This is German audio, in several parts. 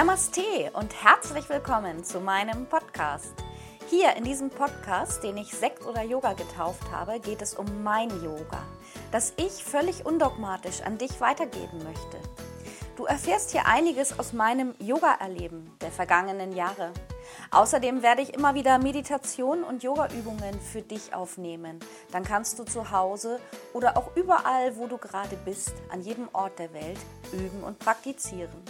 Namaste und herzlich willkommen zu meinem Podcast. Hier in diesem Podcast, den ich Sekt oder Yoga getauft habe, geht es um mein Yoga, das ich völlig undogmatisch an dich weitergeben möchte. Du erfährst hier einiges aus meinem Yoga-Erleben der vergangenen Jahre. Außerdem werde ich immer wieder Meditation und Yoga-Übungen für dich aufnehmen. Dann kannst du zu Hause oder auch überall, wo du gerade bist, an jedem Ort der Welt üben und praktizieren.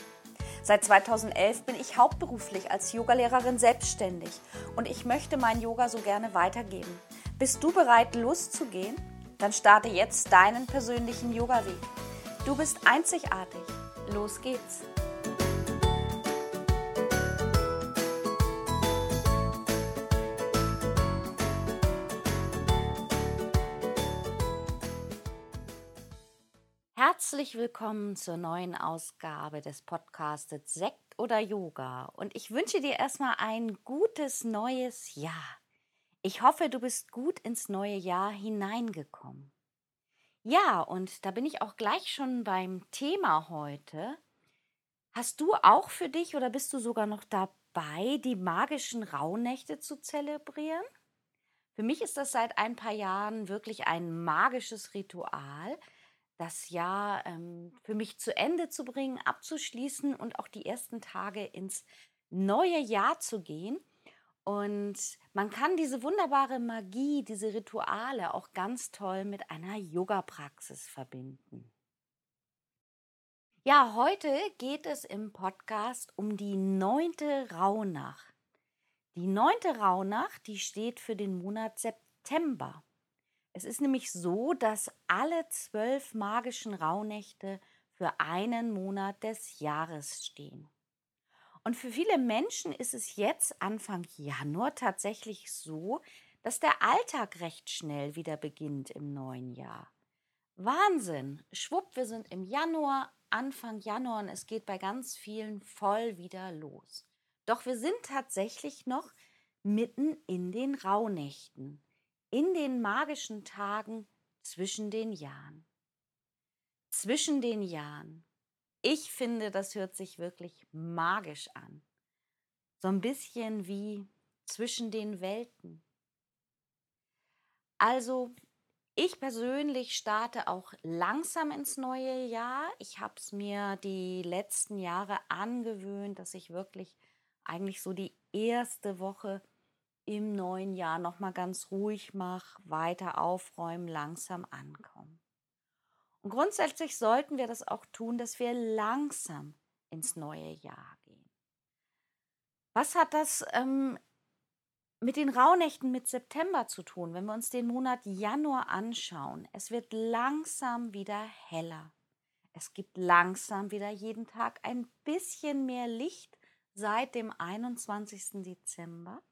Seit 2011 bin ich hauptberuflich als Yogalehrerin selbstständig und ich möchte mein Yoga so gerne weitergeben. Bist du bereit, loszugehen? Dann starte jetzt deinen persönlichen Yoga-Weg. Du bist einzigartig. Los geht's! Herzlich willkommen zur neuen Ausgabe des Podcastes Sekt oder Yoga. Und ich wünsche dir erstmal ein gutes neues Jahr. Ich hoffe, du bist gut ins neue Jahr hineingekommen. Ja, und da bin ich auch gleich schon beim Thema heute. Hast du auch für dich oder bist du sogar noch dabei, die magischen Rauhnächte zu zelebrieren? Für mich ist das seit ein paar Jahren wirklich ein magisches Ritual, das Jahr ähm, für mich zu Ende zu bringen, abzuschließen und auch die ersten Tage ins neue Jahr zu gehen. Und man kann diese wunderbare Magie, diese Rituale auch ganz toll mit einer Yoga-Praxis verbinden. Ja, heute geht es im Podcast um die neunte Rauhnacht. Die neunte Rauhnacht, die steht für den Monat September. Es ist nämlich so, dass alle zwölf magischen Rauhnächte für einen Monat des Jahres stehen. Und für viele Menschen ist es jetzt Anfang Januar tatsächlich so, dass der Alltag recht schnell wieder beginnt im neuen Jahr. Wahnsinn! Schwupp, wir sind im Januar, Anfang Januar und es geht bei ganz vielen voll wieder los. Doch wir sind tatsächlich noch mitten in den Rauhnächten in den magischen Tagen zwischen den Jahren. Zwischen den Jahren. Ich finde, das hört sich wirklich magisch an. So ein bisschen wie zwischen den Welten. Also, ich persönlich starte auch langsam ins neue Jahr. Ich habe es mir die letzten Jahre angewöhnt, dass ich wirklich eigentlich so die erste Woche im neuen Jahr nochmal ganz ruhig mache, weiter aufräumen, langsam ankommen. Und grundsätzlich sollten wir das auch tun, dass wir langsam ins neue Jahr gehen. Was hat das ähm, mit den Rauhnächten mit September zu tun, wenn wir uns den Monat Januar anschauen? Es wird langsam wieder heller. Es gibt langsam wieder jeden Tag ein bisschen mehr Licht seit dem 21. Dezember.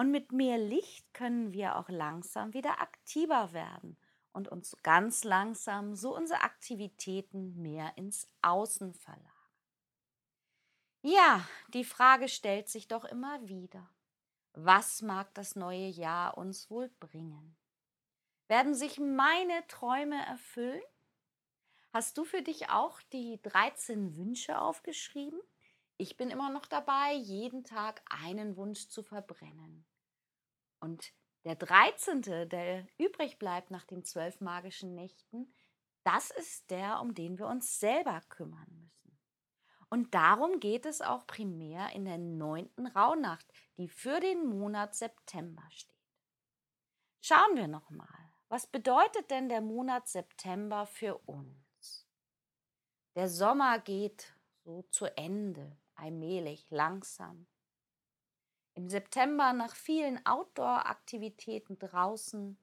Und mit mehr Licht können wir auch langsam wieder aktiver werden und uns ganz langsam so unsere Aktivitäten mehr ins Außen verlagern. Ja, die Frage stellt sich doch immer wieder. Was mag das neue Jahr uns wohl bringen? Werden sich meine Träume erfüllen? Hast du für dich auch die 13 Wünsche aufgeschrieben? Ich bin immer noch dabei, jeden Tag einen Wunsch zu verbrennen. Und der 13., der übrig bleibt nach den zwölf magischen Nächten, das ist der, um den wir uns selber kümmern müssen. Und darum geht es auch primär in der neunten Rauhnacht, die für den Monat September steht. Schauen wir nochmal, was bedeutet denn der Monat September für uns? Der Sommer geht so zu Ende allmählich, langsam. Im September nach vielen Outdoor-Aktivitäten draußen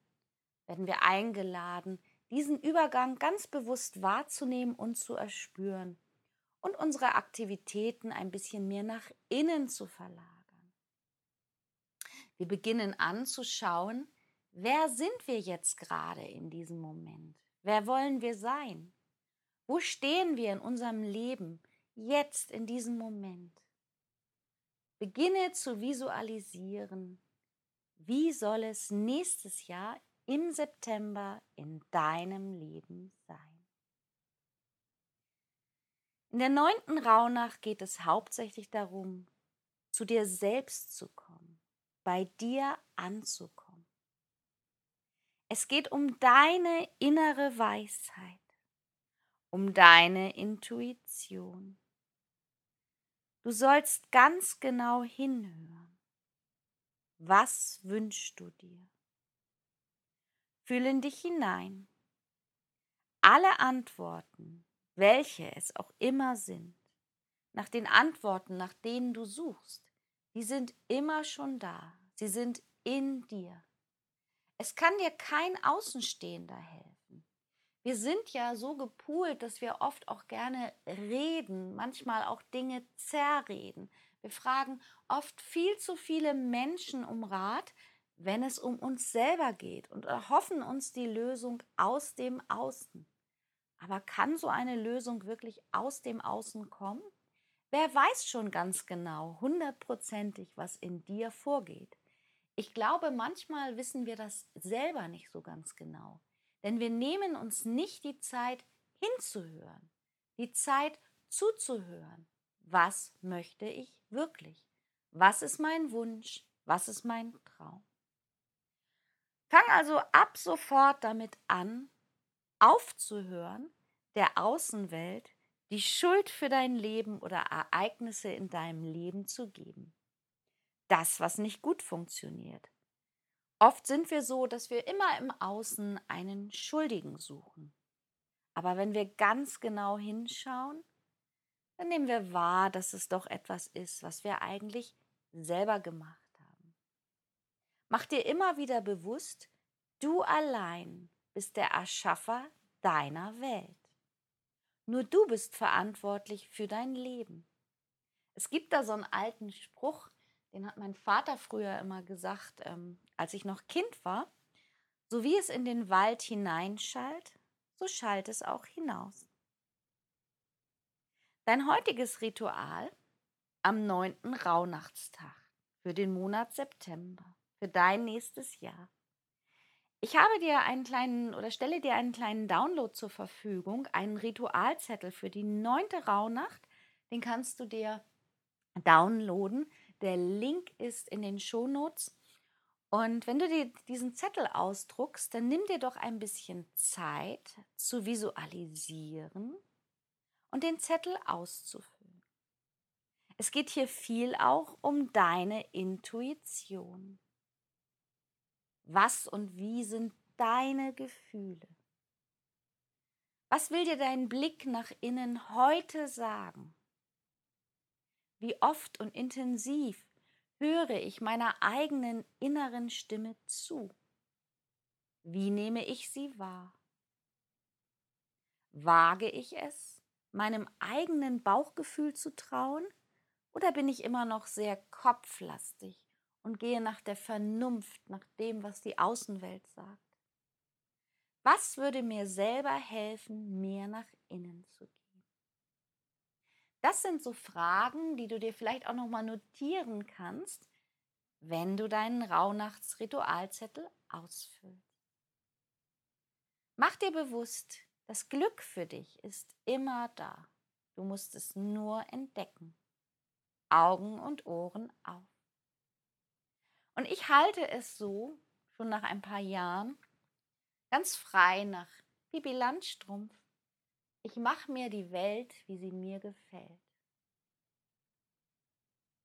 werden wir eingeladen, diesen Übergang ganz bewusst wahrzunehmen und zu erspüren und unsere Aktivitäten ein bisschen mehr nach innen zu verlagern. Wir beginnen anzuschauen, wer sind wir jetzt gerade in diesem Moment? Wer wollen wir sein? Wo stehen wir in unserem Leben? jetzt in diesem Moment. Beginne zu visualisieren, wie soll es nächstes Jahr im September in deinem Leben sein. In der neunten Rauhnacht geht es hauptsächlich darum, zu dir selbst zu kommen, bei dir anzukommen. Es geht um deine innere Weisheit, um deine Intuition. Du sollst ganz genau hinhören. Was wünschst du dir? Fühle in dich hinein. Alle Antworten, welche es auch immer sind, nach den Antworten, nach denen du suchst, die sind immer schon da. Sie sind in dir. Es kann dir kein Außenstehender helfen. Wir sind ja so gepoolt, dass wir oft auch gerne reden, manchmal auch Dinge zerreden. Wir fragen oft viel zu viele Menschen um Rat, wenn es um uns selber geht und erhoffen uns die Lösung aus dem Außen. Aber kann so eine Lösung wirklich aus dem Außen kommen? Wer weiß schon ganz genau, hundertprozentig, was in dir vorgeht? Ich glaube, manchmal wissen wir das selber nicht so ganz genau. Denn wir nehmen uns nicht die Zeit hinzuhören, die Zeit zuzuhören. Was möchte ich wirklich? Was ist mein Wunsch? Was ist mein Traum? Fang also ab sofort damit an, aufzuhören, der Außenwelt die Schuld für dein Leben oder Ereignisse in deinem Leben zu geben. Das, was nicht gut funktioniert. Oft sind wir so, dass wir immer im Außen einen Schuldigen suchen. Aber wenn wir ganz genau hinschauen, dann nehmen wir wahr, dass es doch etwas ist, was wir eigentlich selber gemacht Mach dir immer wieder bewusst, du allein bist der Erschaffer deiner Welt. Nur du bist verantwortlich für dein Leben. Es gibt da so einen alten Spruch, den hat mein Vater früher immer gesagt, ähm, als ich noch Kind war. So wie es in den Wald hineinschallt, so schallt es auch hinaus. Dein heutiges Ritual am 9. Rauhnachtstag für den Monat September für dein nächstes Jahr. Ich habe dir einen kleinen oder stelle dir einen kleinen Download zur Verfügung, einen Ritualzettel für die neunte Rauhnacht. Den kannst du dir downloaden. Der Link ist in den Shownotes. Und wenn du dir diesen Zettel ausdruckst, dann nimm dir doch ein bisschen Zeit zu visualisieren und den Zettel auszufüllen. Es geht hier viel auch um deine Intuition. Was und wie sind deine Gefühle? Was will dir dein Blick nach innen heute sagen? Wie oft und intensiv höre ich meiner eigenen inneren Stimme zu? Wie nehme ich sie wahr? Wage ich es, meinem eigenen Bauchgefühl zu trauen, oder bin ich immer noch sehr kopflastig und gehe nach der Vernunft, nach dem, was die Außenwelt sagt. Was würde mir selber helfen, mehr nach innen zu gehen? Das sind so Fragen, die du dir vielleicht auch noch mal notieren kannst, wenn du deinen Rauhnachtsritualzettel ausfüllst. Mach dir bewusst, das Glück für dich ist immer da. Du musst es nur entdecken. Augen und Ohren auf. Und ich halte es so, schon nach ein paar Jahren, ganz frei nach Bibi Landstrumpf. Ich mache mir die Welt, wie sie mir gefällt.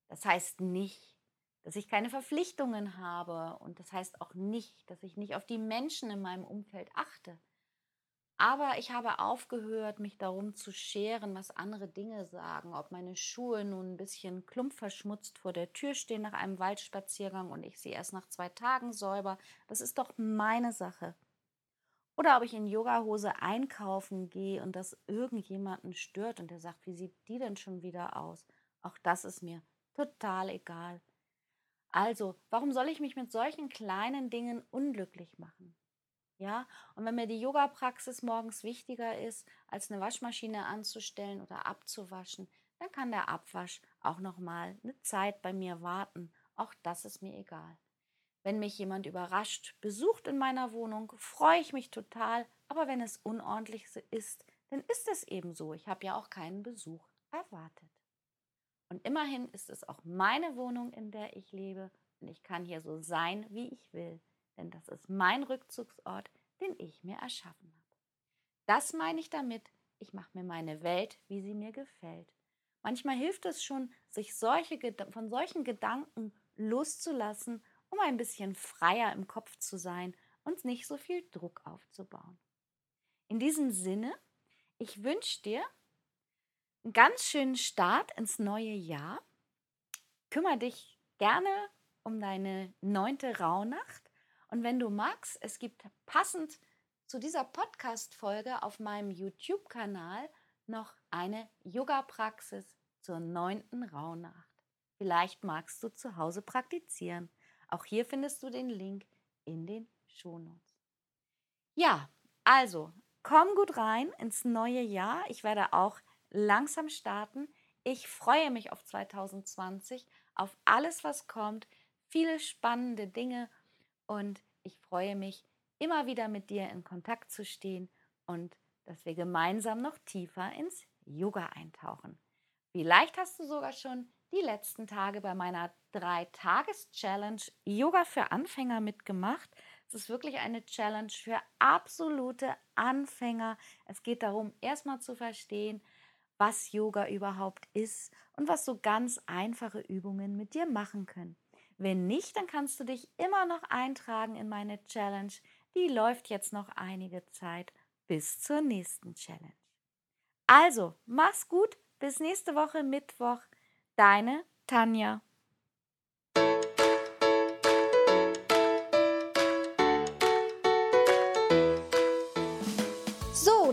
Das heißt nicht, dass ich keine Verpflichtungen habe und das heißt auch nicht, dass ich nicht auf die Menschen in meinem Umfeld achte. Aber ich habe aufgehört, mich darum zu scheren, was andere Dinge sagen, ob meine Schuhe nun ein bisschen klumpverschmutzt vor der Tür stehen nach einem Waldspaziergang und ich sie erst nach zwei Tagen säuber. Das ist doch meine Sache. Oder ob ich in Yogahose einkaufen gehe und das irgendjemanden stört und der sagt, wie sieht die denn schon wieder aus? Auch das ist mir total egal. Also, warum soll ich mich mit solchen kleinen Dingen unglücklich machen? Ja, und wenn mir die Yoga-Praxis morgens wichtiger ist, als eine Waschmaschine anzustellen oder abzuwaschen, dann kann der Abwasch auch noch mal eine Zeit bei mir warten. Auch das ist mir egal. Wenn mich jemand überrascht besucht in meiner Wohnung, freue ich mich total, aber wenn es unordentlich ist, dann ist es eben so. Ich habe ja auch keinen Besuch erwartet. Und immerhin ist es auch meine Wohnung, in der ich lebe und ich kann hier so sein, wie ich will, denn das ist mein Rückzugsort, den ich mir erschaffen habe. Das meine ich damit, ich mache mir meine Welt, wie sie mir gefällt. Manchmal hilft es schon, sich solche, von solchen Gedanken loszulassen, um ein bisschen freier im Kopf zu sein und nicht so viel Druck aufzubauen. In diesem Sinne, ich wünsche dir einen ganz schönen Start ins neue Jahr. Kümmer dich gerne um deine neunte Rauhnacht. Und wenn du magst, es gibt passend zu dieser Podcast-Folge auf meinem YouTube-Kanal noch eine Yoga-Praxis zur neunten Rauhnacht. Vielleicht magst du zu Hause praktizieren. Auch hier findest du den Link in den Shownotes. Ja, also komm gut rein ins neue Jahr. Ich werde auch langsam starten. Ich freue mich auf 2020, auf alles, was kommt, viele spannende Dinge und ich freue mich, immer wieder mit dir in Kontakt zu stehen und dass wir gemeinsam noch tiefer ins Yoga eintauchen. Vielleicht hast du sogar schon die letzten Tage bei meiner Drei-Tages-Challenge Yoga für Anfänger mitgemacht. Es ist wirklich eine Challenge für absolute Anfänger. Es geht darum, erstmal zu verstehen, was Yoga überhaupt ist und was so ganz einfache Übungen mit dir machen können. Wenn nicht, dann kannst du dich immer noch eintragen in meine Challenge. Die läuft jetzt noch einige Zeit bis zur nächsten Challenge. Also, mach's gut, bis nächste Woche Mittwoch. Deine Tanja.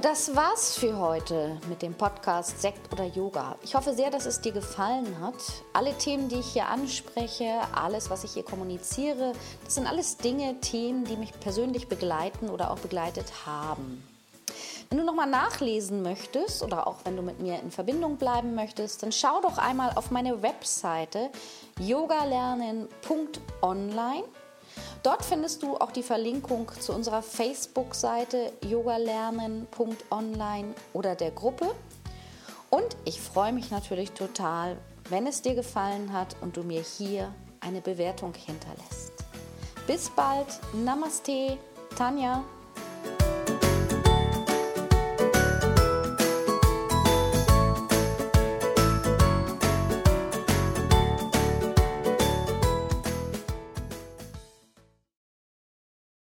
das war's für heute mit dem Podcast Sekt oder Yoga. Ich hoffe sehr, dass es dir gefallen hat. Alle Themen, die ich hier anspreche, alles, was ich hier kommuniziere, das sind alles Dinge, Themen, die mich persönlich begleiten oder auch begleitet haben. Wenn du nochmal nachlesen möchtest oder auch wenn du mit mir in Verbindung bleiben möchtest, dann schau doch einmal auf meine Webseite yogalernen.online Dort findest du auch die Verlinkung zu unserer Facebook-Seite yogalernen.online oder der Gruppe. Und ich freue mich natürlich total, wenn es dir gefallen hat und du mir hier eine Bewertung hinterlässt. Bis bald. Namaste, Tanja.